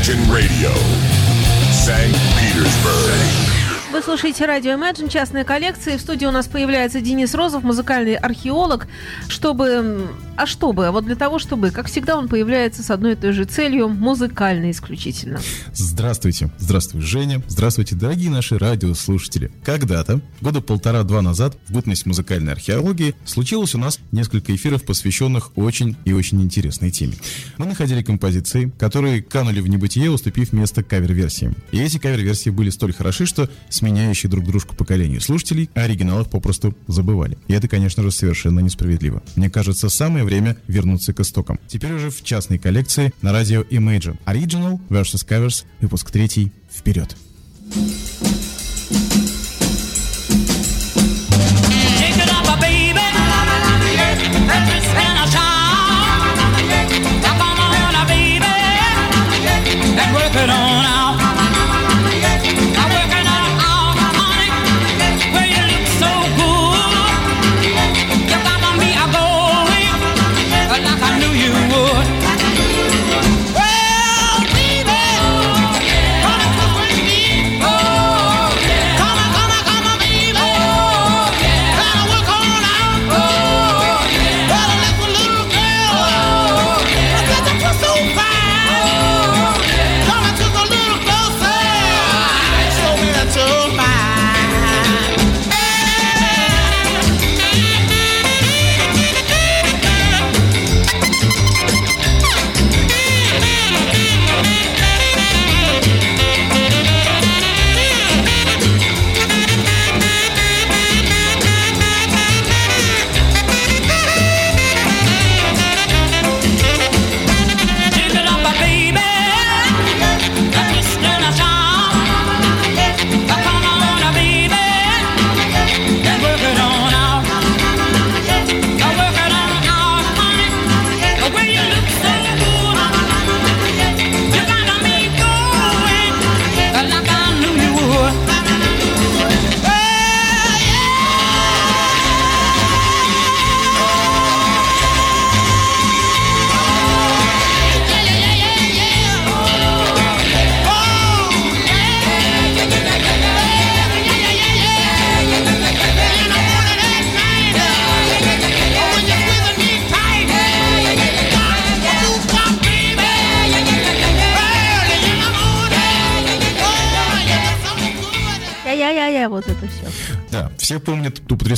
Imagine Radio, St. Petersburg. Вы слушаете радио Imagine, частная коллекция. В студии у нас появляется Денис Розов, музыкальный археолог. Чтобы... А чтобы? Вот для того, чтобы, как всегда, он появляется с одной и той же целью, музыкальной исключительно. Здравствуйте. Здравствуй, Женя. Здравствуйте, дорогие наши радиослушатели. Когда-то, года полтора-два назад, в бытность музыкальной археологии, случилось у нас несколько эфиров, посвященных очень и очень интересной теме. Мы находили композиции, которые канули в небытие, уступив место кавер-версиям. И эти кавер-версии были столь хороши, что сменяющие друг дружку поколению слушателей, а оригиналов попросту забывали. И это, конечно же, совершенно несправедливо. Мне кажется, самое время вернуться к истокам. Теперь уже в частной коллекции на радио Imagine. Original versus Covers, выпуск третий. Вперед! Take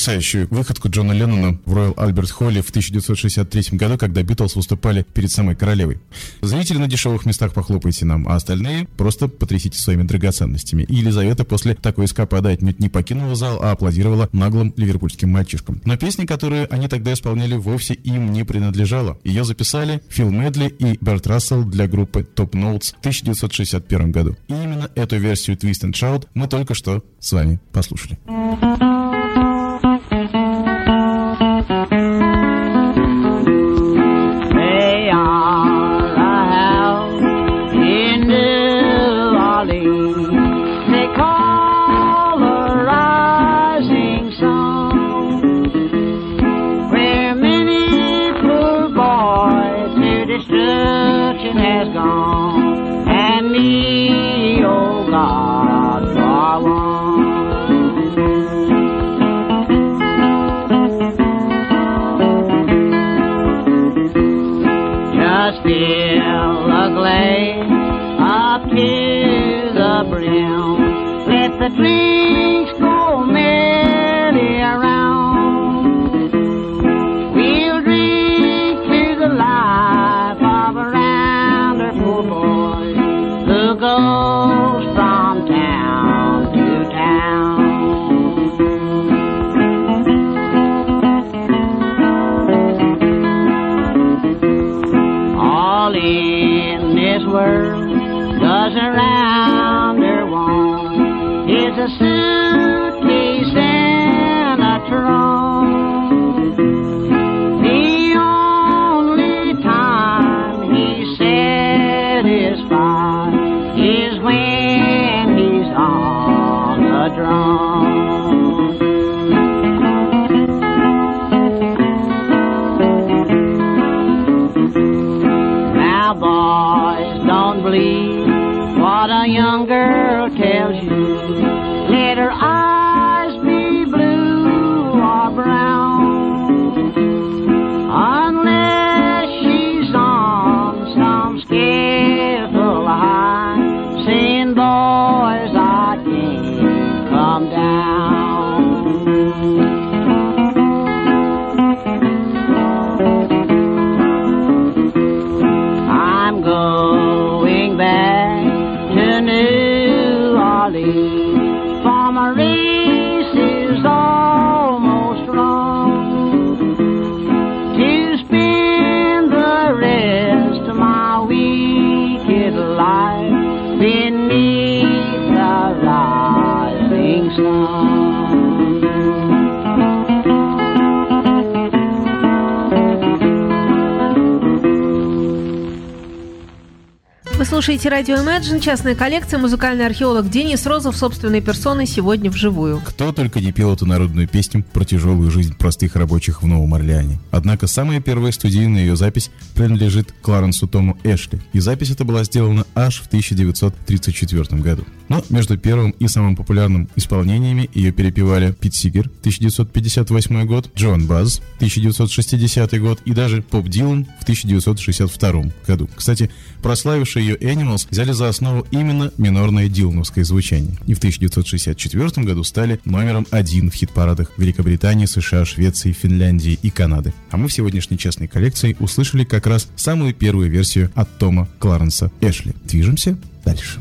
потрясающую выходку Джона Леннона в Royal Альберт Холле в 1963 году, когда Битлз выступали перед самой королевой. Зрители на дешевых местах похлопайте нам, а остальные просто потрясите своими драгоценностями. И Елизавета после такой эскапады отнюдь не покинула зал, а аплодировала наглым ливерпульским мальчишкам. Но песня, которую они тогда исполняли, вовсе им не принадлежала. Ее записали Фил Медли и Берт Рассел для группы Top Notes в 1961 году. И именно эту версию Twist and Shout мы только что с вами послушали. They the drinks go merrily around. We'll drink to the life of a rounder poor boy who goes from town to town. all in this world does around слушаете радио Imagine, частная коллекция, музыкальный археолог Денис Розов собственной персоной сегодня вживую. Кто только не пел эту народную песню про тяжелую жизнь простых рабочих в Новом Орлеане. Однако самая первая студийная ее запись принадлежит Кларенсу Тому Эшли. И запись эта была сделана аж в 1934 году. Но между первым и самым популярным исполнениями ее перепевали Пит Сигер 1958 год, Джон Баз 1960 год и даже Поп Дилан в 1962 году. Кстати, прославившие ее Animals взяли за основу именно минорное дилановское звучание. И в 1964 году стали номером один в хит-парадах Великобритании, США, Швеции, Финляндии и Канады. А мы в сегодняшней частной коллекции услышали как раз самую первую версию от Тома Кларенса Эшли. Движемся дальше.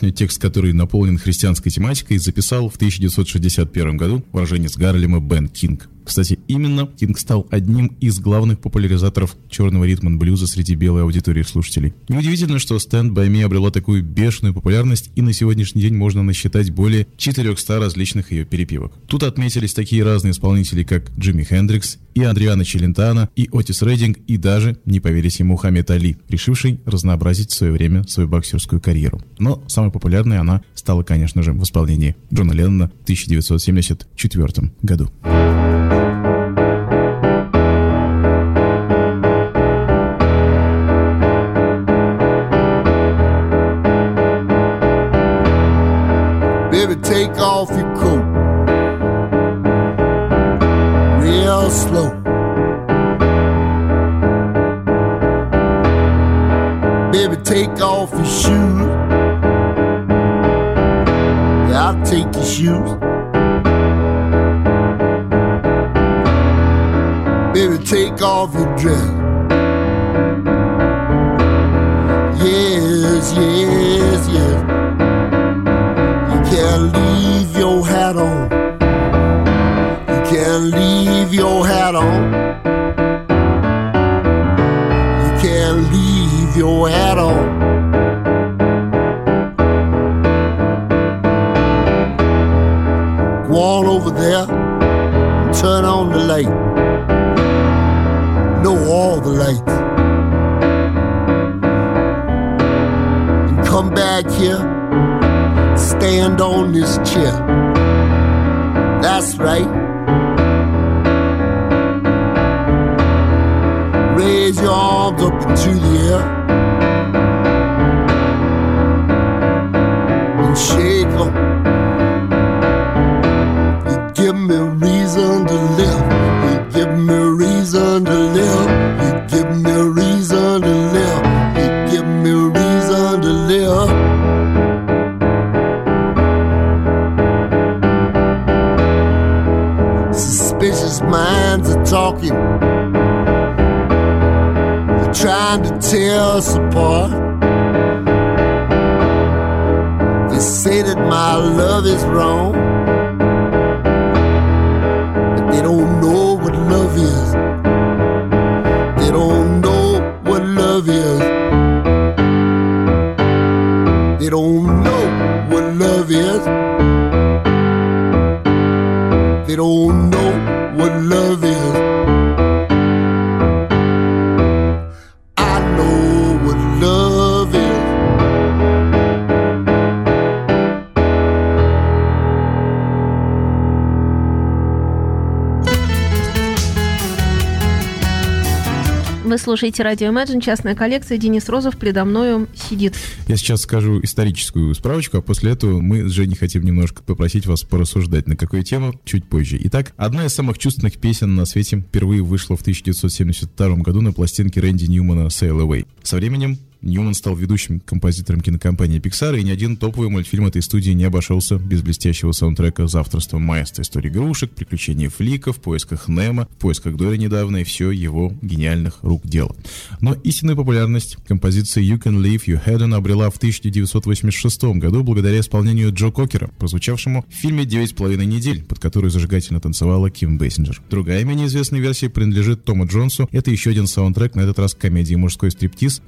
Песню, текст которой наполнен христианской тематикой, записал в 1961 году уроженец Гарлема Бен Кинг. Кстати, именно Кинг стал одним из главных популяризаторов черного ритма блюза среди белой аудитории слушателей. Неудивительно, что Stand By Me обрела такую бешеную популярность, и на сегодняшний день можно насчитать более 400 различных ее перепевок. Тут отметились такие разные исполнители, как Джимми Хендрикс, и Адриана Челентано, и Отис Рейдинг, и даже, не поверите, Мухаммед Али, решивший разнообразить в свое время свою боксерскую карьеру. Но самой популярной она стала, конечно же, в исполнении Джона Леннона в 1974 году. Take off your coat real slow. Baby, take off your shoes. Yeah, I'll take your shoes. Baby, take off your dress. Yes, yes, yes can't leave your hat on. You can't leave your hat on. You can't leave your hat on. Go on over there and turn on the light. Know all the lights. And come back here stand on this chair. That's right. Raise your arms up into the air trying to tear us apart. They say that my love is wrong. But they don't know what love is. They don't know what love is. They don't know what love is. They don't слушаете радио Imagine, частная коллекция. Денис Розов передо мною сидит. Я сейчас скажу историческую справочку, а после этого мы с Женей хотим немножко попросить вас порассуждать на какую тему чуть позже. Итак, одна из самых чувственных песен на свете впервые вышла в 1972 году на пластинке Рэнди Ньюмана «Sail Away». Со временем Ньюман стал ведущим композитором кинокомпании Pixar, и ни один топовый мультфильм этой студии не обошелся без блестящего саундтрека за авторством маэстро истории игрушек, приключений Флика, в поисках Немо, в поисках Дори недавно, и все его гениальных рук дело. Но истинную популярность композиции You Can Leave Your Hat On обрела в 1986 году благодаря исполнению Джо Кокера, прозвучавшему в фильме «Девять с половиной недель», под которую зажигательно танцевала Ким Бейсинджер. Другая менее известная версия принадлежит Тому Джонсу. Это еще один саундтрек, на этот раз комедии «Мужской стриптиз»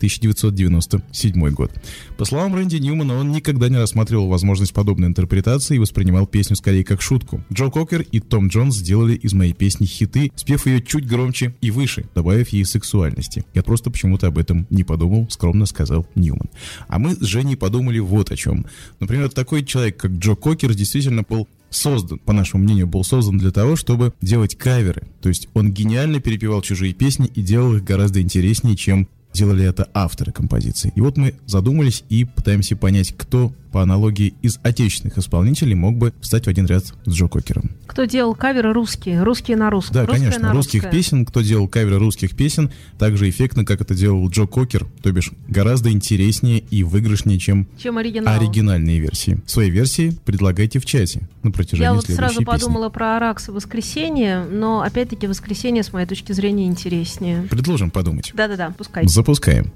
1997 год. По словам Рэнди Ньюмана, он никогда не рассматривал возможность подобной интерпретации и воспринимал песню скорее как шутку. Джо Кокер и Том Джонс сделали из моей песни хиты, спев ее чуть громче и выше, добавив ей сексуальности. Я просто почему-то об этом не подумал, скромно сказал Ньюман. А мы с Женей подумали вот о чем. Например, такой человек, как Джо Кокер, действительно был создан, по нашему мнению, был создан для того, чтобы делать каверы. То есть он гениально перепевал чужие песни и делал их гораздо интереснее, чем делали это авторы композиции. И вот мы задумались и пытаемся понять, кто по аналогии из отечественных исполнителей мог бы встать в один ряд с Джо Кокером. Кто делал каверы русские? Русские на русском. Да, Русское конечно, русских русское. песен, кто делал каверы русских песен, так же эффектно, как это делал Джо Кокер, то бишь гораздо интереснее и выигрышнее, чем Чем оригинал. оригинальные версии. Свои версии предлагайте в чате на протяжении Я вот сразу песни. подумала про Аракс и воскресенье, но опять-таки воскресенье, с моей точки зрения, интереснее. Предложим подумать. Да-да-да, пускай. Запускаем.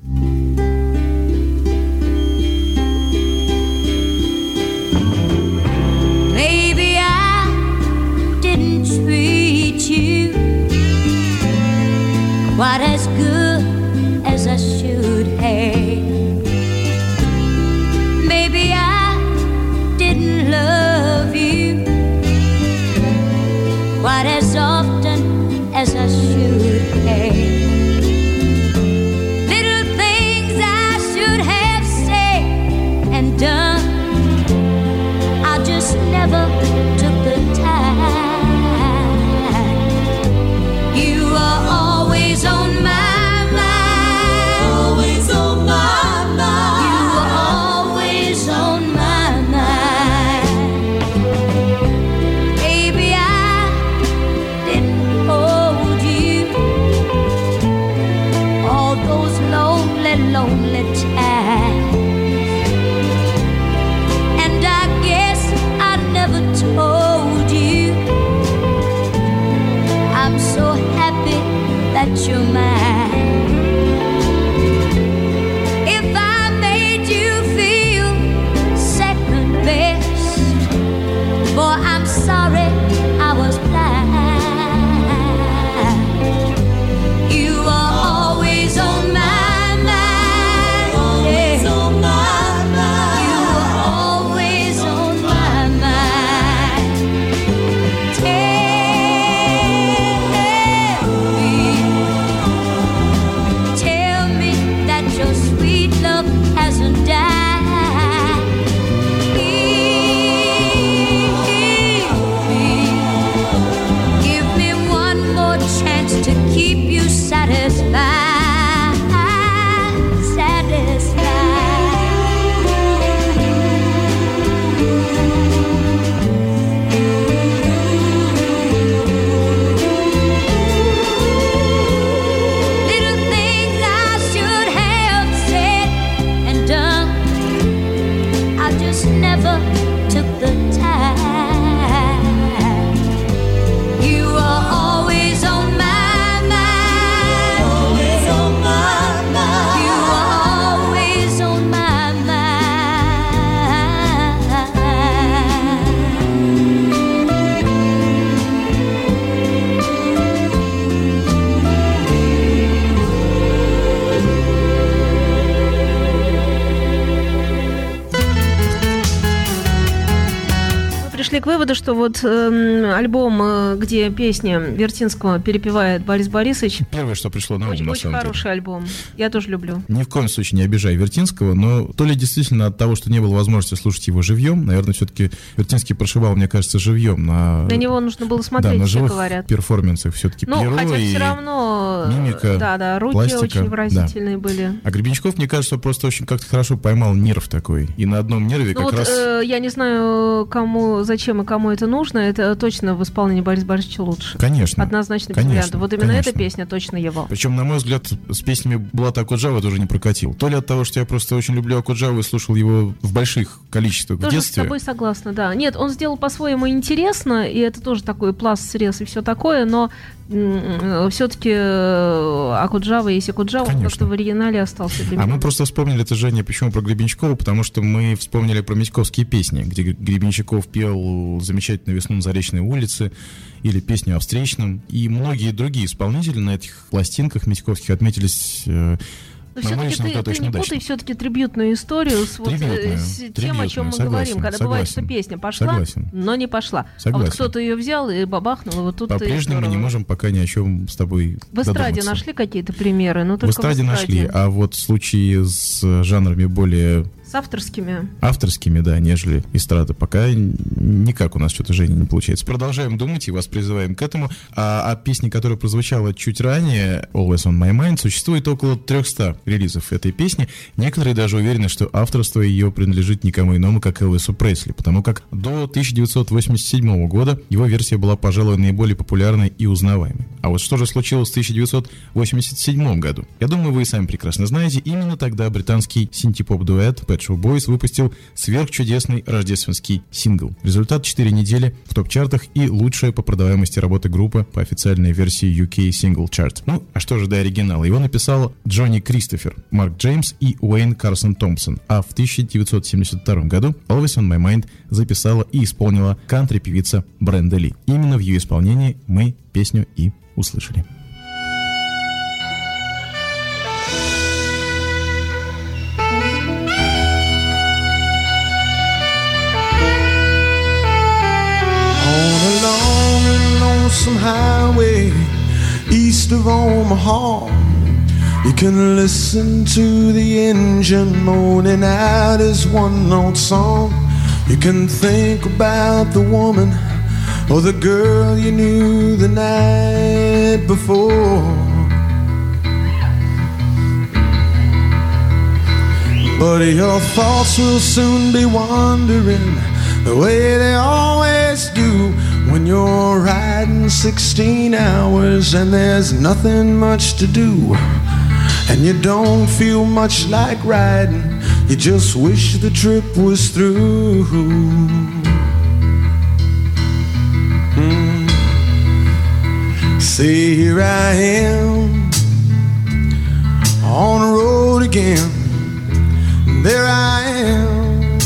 Quite as good as I should have. Maybe I didn't love you quite as often as I should have. Выводу, что вот эм, альбом, э, где песни Вертинского перепевает Борис Борисович, Первое, что пришло на ум, очень, на очень самом деле. хороший альбом. Я тоже люблю. Ни в коем случае не обижай Вертинского, но то ли действительно от того, что не было возможности слушать его живьем, наверное, все-таки Вертинский прошивал, мне кажется, живьем на... На него нужно было да, смотреть, на все живых говорят. перформансах все-таки Ну, хотя и... все равно... э, мимика, Да, да, руки пластика, очень да. выразительные были. А Гребенщиков, мне кажется, просто очень как-то хорошо поймал нерв такой. И на одном нерве Ну как вот раз... э, я не знаю, кому, зачем и кому это нужно. Это точно в исполнении Бориса Борисовича лучше. Конечно. Однозначно Конечно. Вот именно конечно. эта песня точно его. Причем, на мой взгляд, с песнями Булата Акуджава тоже не прокатил. То ли от того, что я просто очень люблю Акуджаву и слушал его в больших количествах в Тоже с детстве. тобой согласна, да. Нет, он сделал по-своему интересно, и это тоже такой пласт, срез и все такое, но все-таки Акуджава есть Акуджава, он Конечно. как-то в оригинале остался для А мы просто вспомнили это, Женя, почему про Гребенщикова, потому что мы вспомнили про Митьковские песни, где Гр- Гребенщиков пел «Замечательную весну на Заречной улице» или песню о встречном. И многие другие исполнители на этих пластинках Митьковских отметились э, Но мой все-таки личный ты, ты не путай все-таки трибютную историю с, вот, э, Трибютную, с тем, о чем мы трибютную, говорим, согласен, когда бывает, что согласен. песня пошла, Согласен. но не пошла. А Согласен. вот кто-то ее взял и бабахнул, и вот тут По-прежнему мы не можем пока ни о чем с тобой В эстраде додуматься. нашли какие-то примеры? Ну, В только эстраде нашли, а вот в случае с жанрами более С авторскими. авторскими, да, нежели эстрада, пока никак у нас что-то, Женя, не получается. Продолжаем думать и вас призываем к этому. А, а песни, которая прозвучала чуть ранее, Always on My Mind, существует около 300 релизов этой песни. Некоторые даже уверены, что авторство ее принадлежит никому иному, как Элвису Пресли, потому как до 1987 года его версия была, пожалуй, наиболее популярной и узнаваемой. А вот что же случилось в 1987 году? Я думаю, вы и сами прекрасно знаете, именно тогда британский синти-поп-дуэт Pet Shop Boys выпустил сверхчудесный рождественский сингл. Результат 4 недели в топ-чартах и лучшая по продаваемости работы группы по официальной версии UK Single Chart. Ну, а что же до оригинала? Его написал Джонни Кристофер, Марк Джеймс и Уэйн Карсон Томпсон. А в 1972 году Always on My Mind записала и исполнила кантри-певица Бренда Ли. Именно в ее исполнении мы песню и услышали. East of Omaha, you can listen to the engine moaning out his one note song. You can think about the woman or the girl you knew the night before. But your thoughts will soon be wandering the way they always do when you're riding 16 hours and there's nothing much to do. And you don't feel much like riding, you just wish the trip was through. Mm. See, here I am on the road again. There I am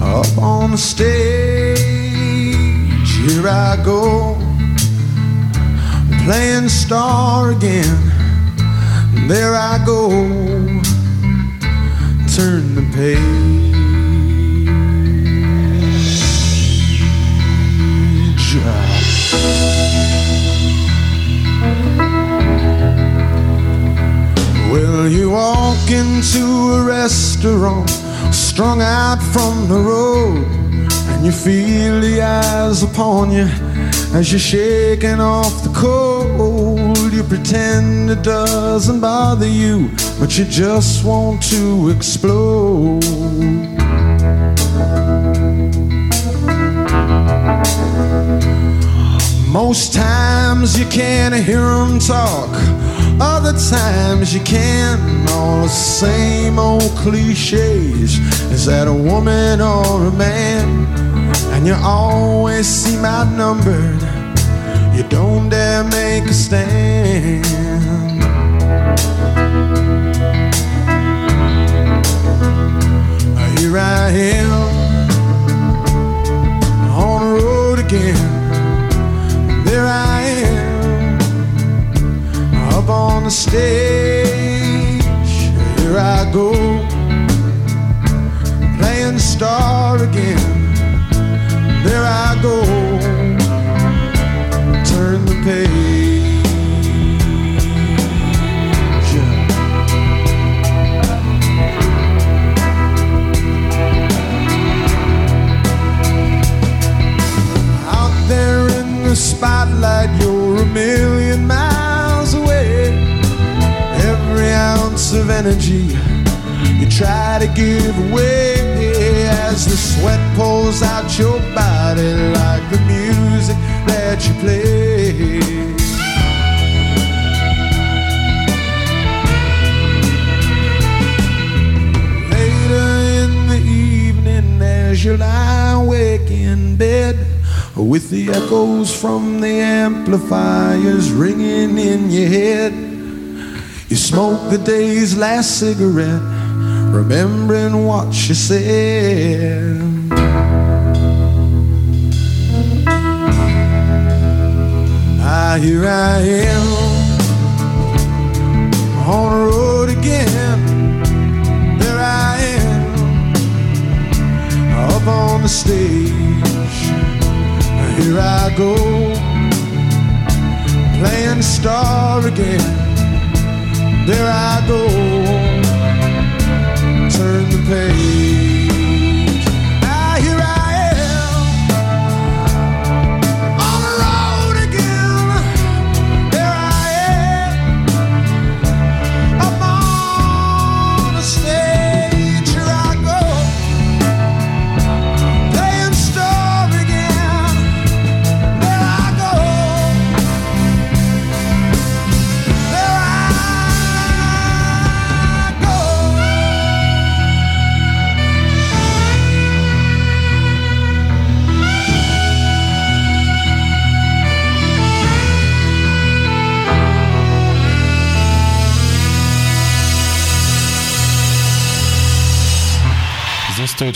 up on the stage. Here I go playing star again. There I go. Turn the page. Well, you walk into a restaurant, strung out from the road, and you feel the eyes upon you as you're shaking off the cold. You pretend it doesn't bother you, but you just want to explode. Most times you can't hear them talk Other times you can, all the same old cliches. Is that a woman or a man? You always seem outnumbered. You don't dare make a stand. Here I am on the road again. There I am up on the stage. Here I go playing the star again. There I go, turn the page. Out there in the spotlight, you're a million miles away. Every ounce of energy you try to give away as the sweat pours out your body like the music that you play. Later in the evening, as you lie awake in bed, with the echoes from the amplifiers ringing in your head, you smoke the day's last cigarette, remembering what you said. Ah, here I am on the road again. There I am up on the stage. Here I go playing star again. There I go, turn the page.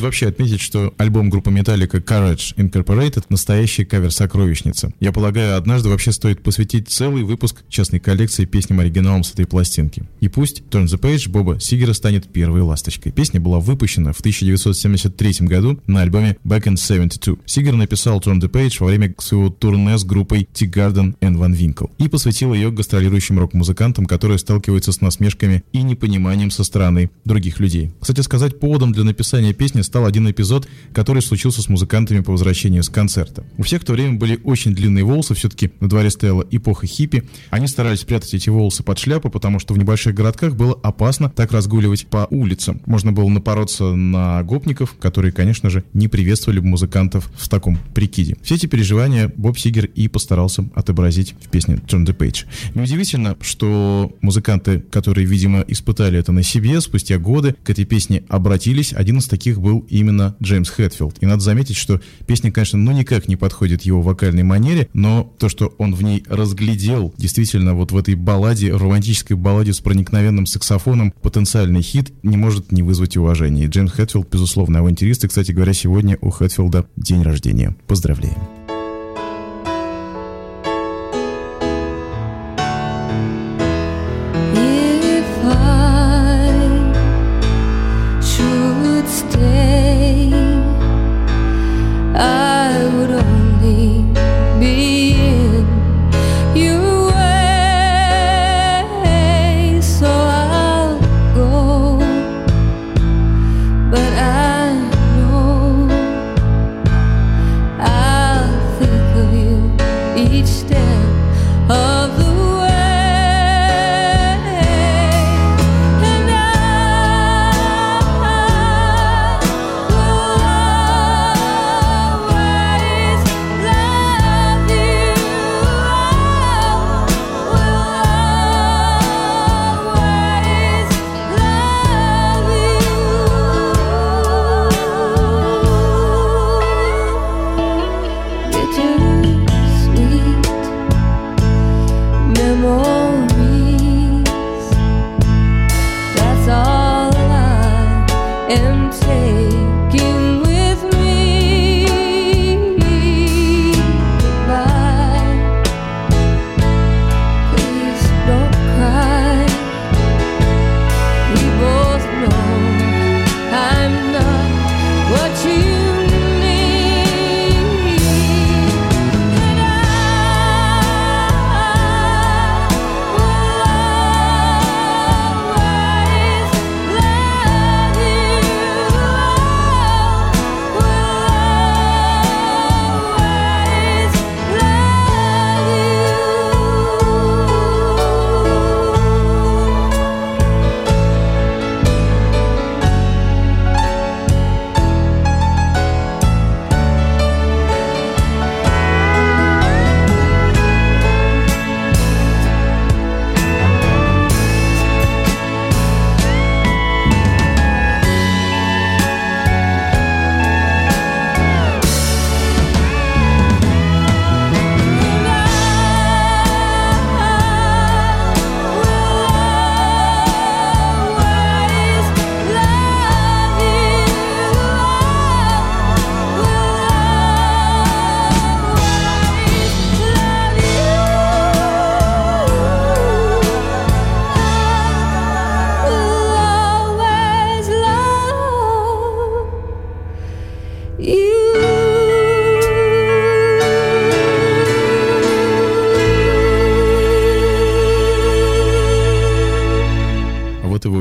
Стоит вообще отметить, что альбом группы Metallica Courage Incorporated настоящая кавер-сокровищница. Я полагаю, однажды вообще стоит посвятить целый выпуск частной коллекции песням-оригиналам с этой пластинки. И пусть Turn the Page Боба Сигера станет первой ласточкой. Песня была выпущена в 1973 году на альбоме Back in 72. Сигер написал Turn the Page во время своего турне с группой T-Garden and Van Winkle и посвятил ее гастролирующим рок-музыкантам, которые сталкиваются с насмешками и непониманием со стороны других людей. Кстати сказать, поводом для написания песни стал один эпизод, который случился с музыкантами по возвращению с концерта. У всех в то время были очень длинные волосы, все-таки на дворе стояла эпоха хиппи. Они старались спрятать эти волосы под шляпу, потому что в небольших городках было опасно так разгуливать по улицам. Можно было напороться на гопников, которые, конечно же, не приветствовали бы музыкантов в таком прикиде. Все эти переживания Боб Сигер и постарался отобразить в песне Turn the Page. Неудивительно, что музыканты, которые, видимо, испытали это на себе, спустя годы к этой песне обратились. Один из таких был именно Джеймс Хэтфилд. И надо заметить, что песня, конечно, ну никак не подходит его вокальной манере, но то, что он в ней разглядел, действительно, вот в этой балладе, романтической балладе с проникновенным саксофоном, потенциальный хит, не может не вызвать уважения. И Джеймс Хэтфилд, безусловно, авантюрист. И, кстати говоря, сегодня у Хэтфилда день рождения. Поздравляем.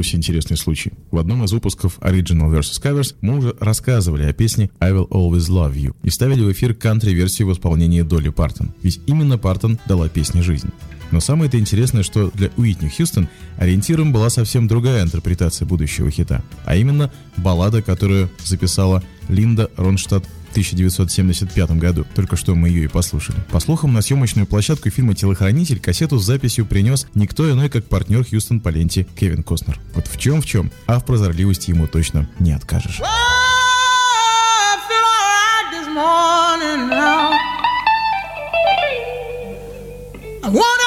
Вот и вовсе интересный случай. В одном из выпусков Original vs. Covers мы уже рассказывали о песне I Will Always Love You и ставили в эфир кантри-версию в исполнении Долли Партон. Ведь именно Партон дала песне жизнь. Но самое-то интересное, что для Уитни Хьюстон ориентиром была совсем другая интерпретация будущего хита, а именно баллада, которую записала Линда Ронштадт 1975 году. Только что мы ее и послушали. По слухам, на съемочную площадку фильма «Телохранитель» кассету с записью принес никто иной, как партнер Хьюстон по ленте Кевин Костнер. Вот в чем в чем, а в прозорливости ему точно не откажешь. I want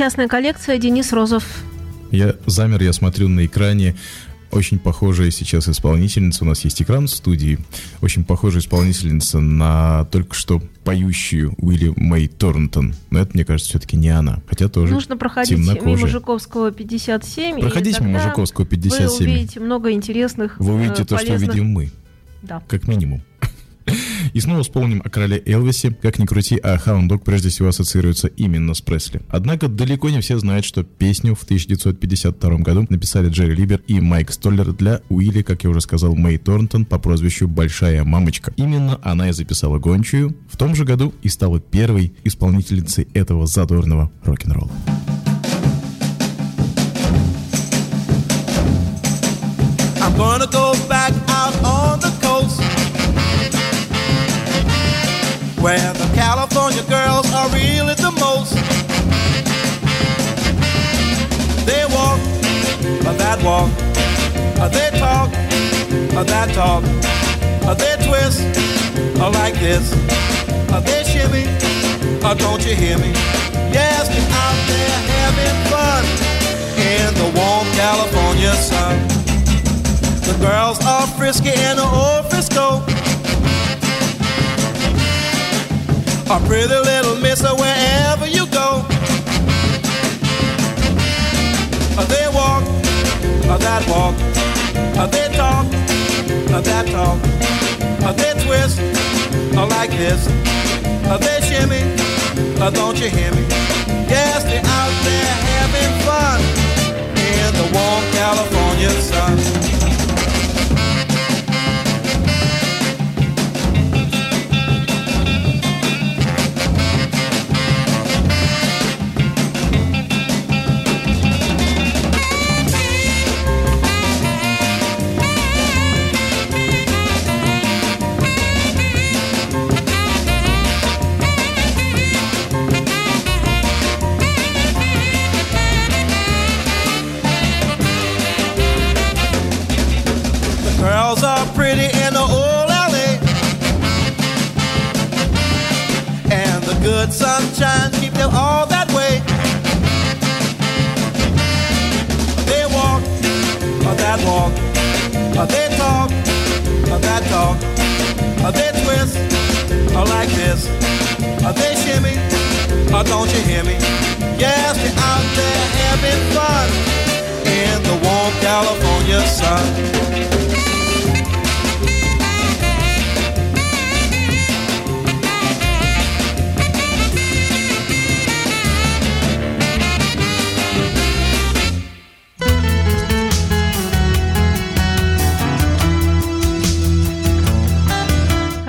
Частная коллекция Денис Розов. Я замер, я смотрю на экране очень похожая сейчас исполнительница. У нас есть экран в студии. Очень похожая исполнительница на только что поющую Уилли Мэй Торнтон. Но это, мне кажется, все-таки не она. Хотя тоже Нужно проходить темнокожая. мимо Жуковского 57. и Проходите мимо Жуковского 57. Вы увидите много интересных, Вы увидите э, то, что полезных- увидим мы. Да. Как минимум. И снова вспомним о короле Элвисе. Как ни крути, а Hound прежде всего ассоциируется именно с Пресли. Однако далеко не все знают, что песню в 1952 году написали Джерри Либер и Майк Столлер для Уилли, как я уже сказал, Мэй Торнтон по прозвищу Большая Мамочка. Именно она и записала гончую в том же году и стала первой исполнительницей этого задорного рок-н-ролла. I'm gonna go back where the California girls are really the most. They walk, or that walk, or they talk, or that talk, or they twist, or like this, or they shimmy, or don't you hear me? Yes, they're out there having fun in the warm California sun. The girls are frisky in the old Frisco. A pretty little mister wherever you go. Uh, They walk, uh, that walk. Uh, They talk, that talk. They twist like this. They shimmy, don't you hear me? Yes, they're out there having fun in the warm California sun. Sunshine keep them all that way. They walk, or that walk, or they talk, or that talk, or they twist, or like this, or they shimmy, or don't you hear me? Yes, they're out there having fun in the warm California sun.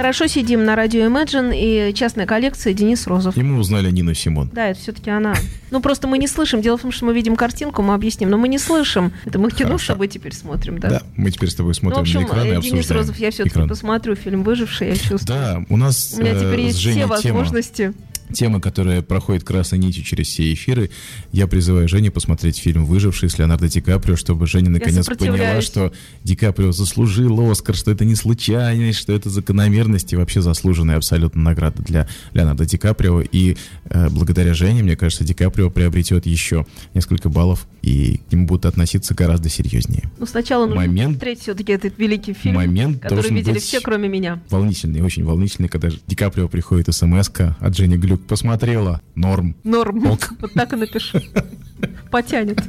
Хорошо сидим на радио Imagine и частная коллекция Денис Розов. И мы узнали Нину Симон. Да, это все-таки она. Ну, просто мы не слышим. Дело в том, что мы видим картинку, мы объясним, но мы не слышим. Это мы кино с тобой теперь смотрим, да? Да, мы теперь с тобой Ну, смотрим в общем, на экран и э, обсуждаем. Денис Розов, я все-таки посмотрю фильм «Выживший», я чувствую. Да, у нас У меня э, теперь с есть все возможности. Тема, которая проходит красной нитью через все эфиры. Я призываю Женю посмотреть фильм «Выживший» с Леонардо Ди Каприо, чтобы Женя наконец поняла, что Ди Каприо заслужил Оскар, что это не случайность, что это закономерность и вообще заслуженная абсолютно награда для Леонардо Ди Каприо. И э, благодаря Жене, мне кажется, Ди Каприо приобретет еще несколько баллов и к нему будут относиться гораздо серьезнее. Ну, сначала нужно Момент- посмотреть все-таки этот великий фильм, Момент который видели быть все, кроме меня. Волнительный, очень волнительный, когда Ди Каприо приходит смс от Жени Глюк. Посмотрела, норм. Норм. Ок. Вот так и напиши. Потянет.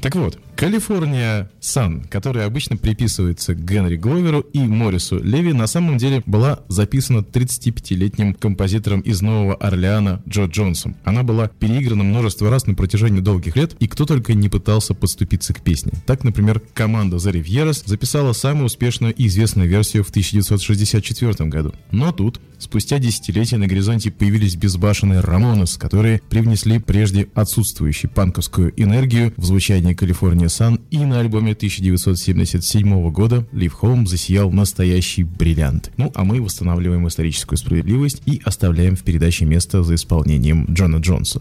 Так вот, Калифорния Сан, которая обычно приписывается Генри Гловеру и Морису Леви, на самом деле была записана 35-летним композитором из Нового Орлеана Джо Джонсом. Она была переиграна множество раз на протяжении долгих лет, и кто только не пытался подступиться к песне. Так, например, команда The Rivieras записала самую успешную и известную версию в 1964 году. Но тут, спустя десятилетия, на горизонте появились безбашенные Рамонес, которые привнесли прежде отсутствующую панковскую энергию в звучание Калифорния Сан, и на альбоме 1977 года Live Home засиял настоящий бриллиант. Ну, а мы восстанавливаем историческую справедливость и оставляем в передаче место за исполнением Джона Джонса.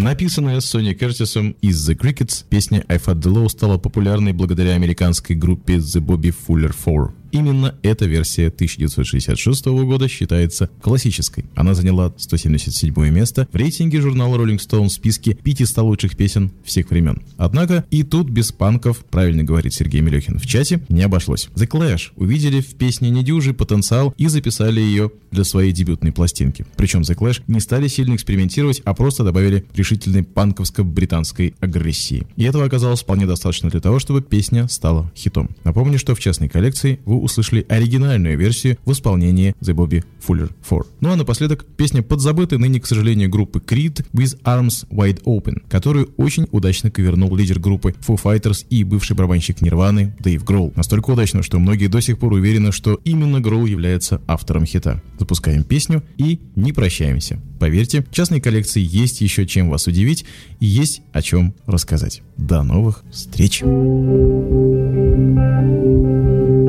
Написанная Сони Кертисом из The Crickets, песня I Fought the Law стала популярной благодаря американской группе The Bobby Fuller Four. Именно эта версия 1966 года считается классической. Она заняла 177 место в рейтинге журнала Rolling Stone в списке 500 лучших песен всех времен. Однако и тут без панков, правильно говорит Сергей Мелехин в чате, не обошлось. The Clash увидели в песне недюжий потенциал и записали ее для своей дебютной пластинки. Причем The Clash не стали сильно экспериментировать, а просто добавили решительной панковско-британской агрессии. И этого оказалось вполне достаточно для того, чтобы песня стала хитом. Напомню, что в частной коллекции вы услышали оригинальную версию в исполнении The Bobby Fuller 4. Ну а напоследок песня подзабытой ныне, к сожалению, группы Creed With Arms Wide Open, которую очень удачно ковернул лидер группы Foo Fighters и бывший барабанщик Нирваны Дэйв Гроул. Настолько удачно, что многие до сих пор уверены, что именно Гроул является автором хита. Запускаем песню и не прощаемся. Поверьте, в частной коллекции есть еще чем вас удивить и есть о чем рассказать. До новых встреч! Well,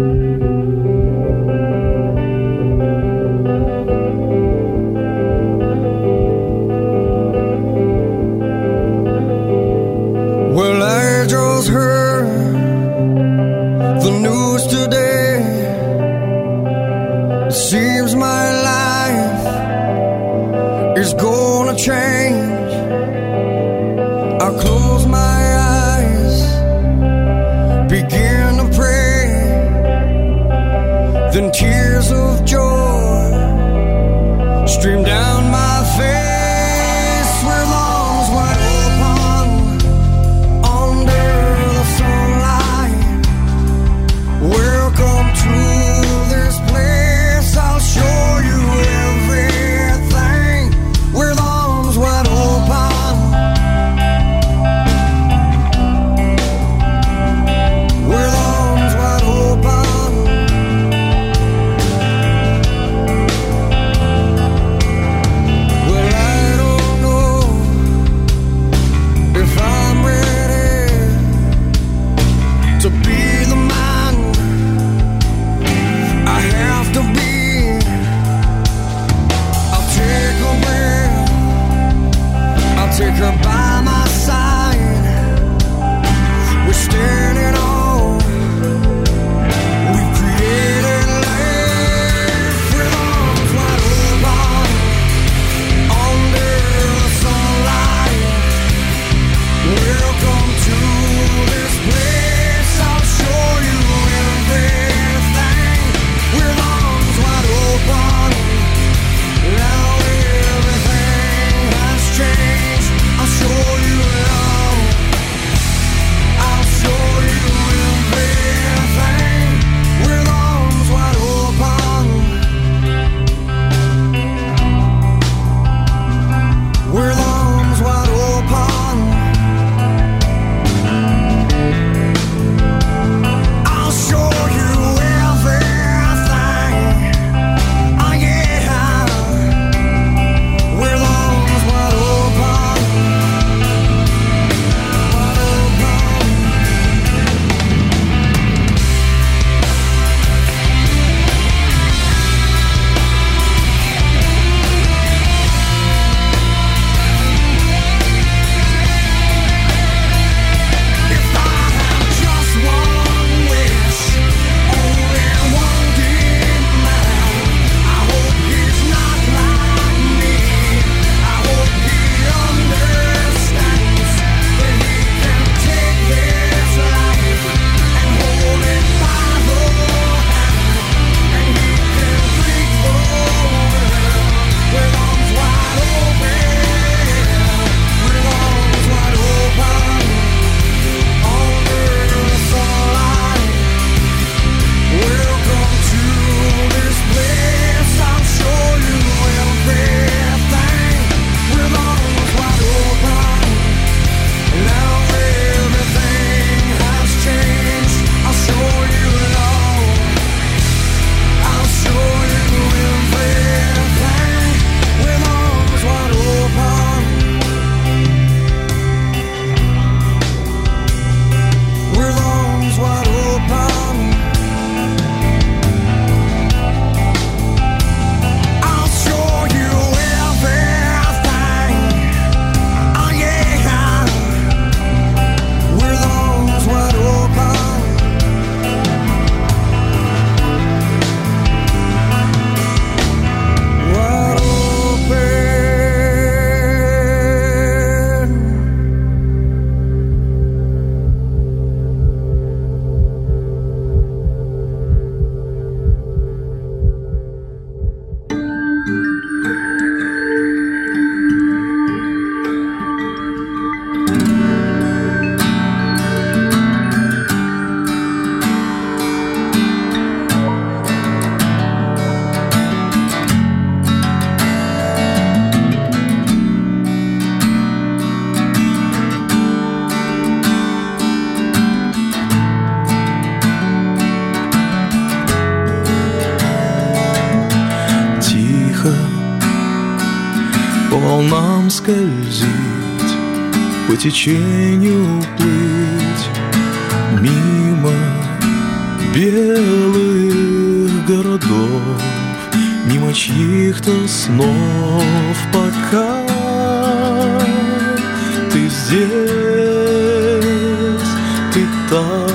is gonna change. I close my течению плыть мимо белых городов, мимо чьих-то снов, пока ты здесь, ты так,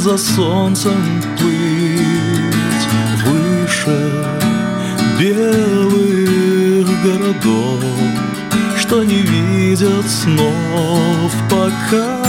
за солнцем плыть выше белых городов, что не видят снов пока